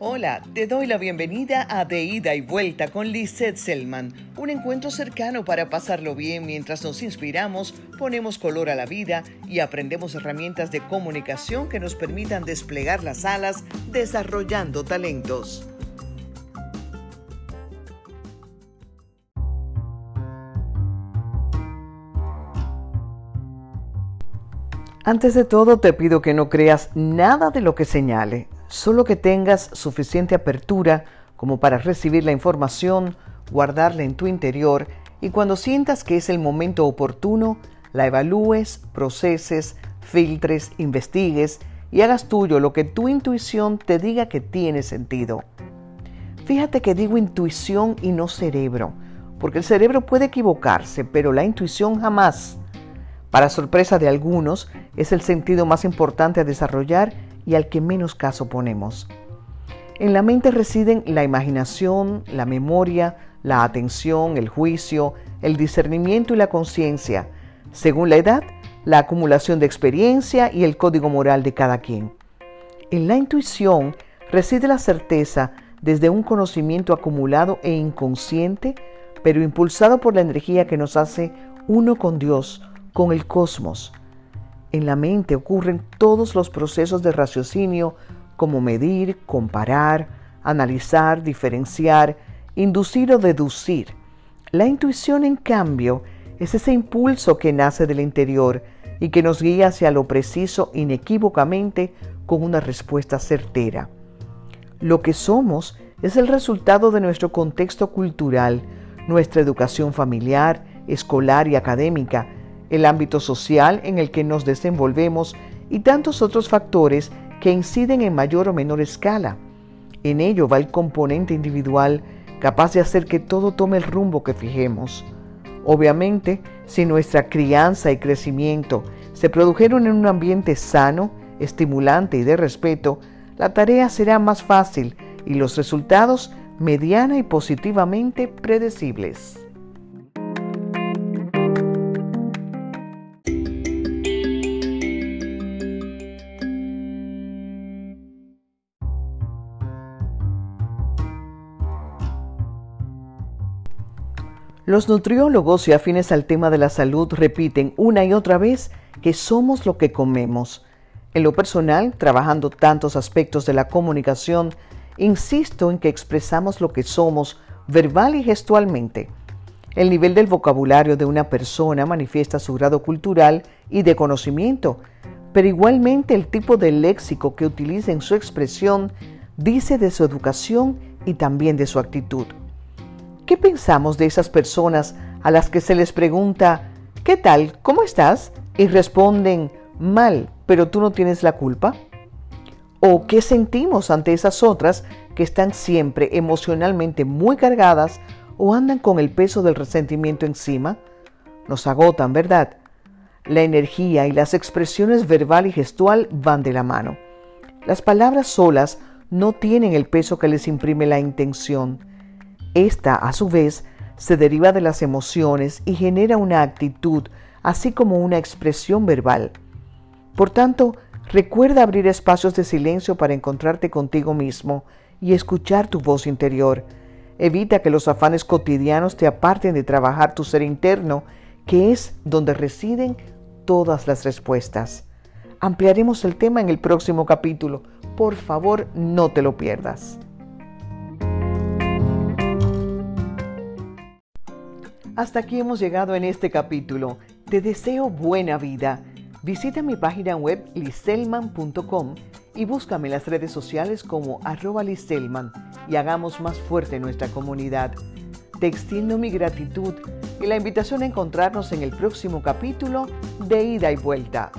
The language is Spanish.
Hola, te doy la bienvenida a De Ida y Vuelta con Lisette Selman, un encuentro cercano para pasarlo bien. Mientras nos inspiramos, ponemos color a la vida y aprendemos herramientas de comunicación que nos permitan desplegar las alas desarrollando talentos. Antes de todo te pido que no creas nada de lo que señale, solo que tengas suficiente apertura como para recibir la información, guardarla en tu interior y cuando sientas que es el momento oportuno, la evalúes, proceses, filtres, investigues y hagas tuyo lo que tu intuición te diga que tiene sentido. Fíjate que digo intuición y no cerebro, porque el cerebro puede equivocarse, pero la intuición jamás. Para sorpresa de algunos, es el sentido más importante a desarrollar y al que menos caso ponemos. En la mente residen la imaginación, la memoria, la atención, el juicio, el discernimiento y la conciencia, según la edad, la acumulación de experiencia y el código moral de cada quien. En la intuición reside la certeza desde un conocimiento acumulado e inconsciente, pero impulsado por la energía que nos hace uno con Dios, con el cosmos. En la mente ocurren todos los procesos de raciocinio como medir, comparar, analizar, diferenciar, inducir o deducir. La intuición, en cambio, es ese impulso que nace del interior y que nos guía hacia lo preciso inequívocamente con una respuesta certera. Lo que somos es el resultado de nuestro contexto cultural, nuestra educación familiar, escolar y académica, el ámbito social en el que nos desenvolvemos y tantos otros factores que inciden en mayor o menor escala. En ello va el componente individual capaz de hacer que todo tome el rumbo que fijemos. Obviamente, si nuestra crianza y crecimiento se produjeron en un ambiente sano, estimulante y de respeto, la tarea será más fácil y los resultados mediana y positivamente predecibles. Los nutriólogos y afines al tema de la salud repiten una y otra vez que somos lo que comemos. En lo personal, trabajando tantos aspectos de la comunicación, insisto en que expresamos lo que somos verbal y gestualmente. El nivel del vocabulario de una persona manifiesta su grado cultural y de conocimiento, pero igualmente el tipo de léxico que utiliza en su expresión dice de su educación y también de su actitud. ¿Qué pensamos de esas personas a las que se les pregunta, ¿qué tal? ¿Cómo estás? Y responden, mal, pero tú no tienes la culpa. ¿O qué sentimos ante esas otras que están siempre emocionalmente muy cargadas o andan con el peso del resentimiento encima? Nos agotan, ¿verdad? La energía y las expresiones verbal y gestual van de la mano. Las palabras solas no tienen el peso que les imprime la intención esta, a su vez, se deriva de las emociones y genera una actitud, así como una expresión verbal. Por tanto, recuerda abrir espacios de silencio para encontrarte contigo mismo y escuchar tu voz interior. Evita que los afanes cotidianos te aparten de trabajar tu ser interno, que es donde residen todas las respuestas. Ampliaremos el tema en el próximo capítulo. Por favor, no te lo pierdas. Hasta aquí hemos llegado en este capítulo. Te deseo buena vida. Visita mi página web liselman.com y búscame en las redes sociales como arroba liselman y hagamos más fuerte nuestra comunidad. Te extiendo mi gratitud y la invitación a encontrarnos en el próximo capítulo de Ida y Vuelta.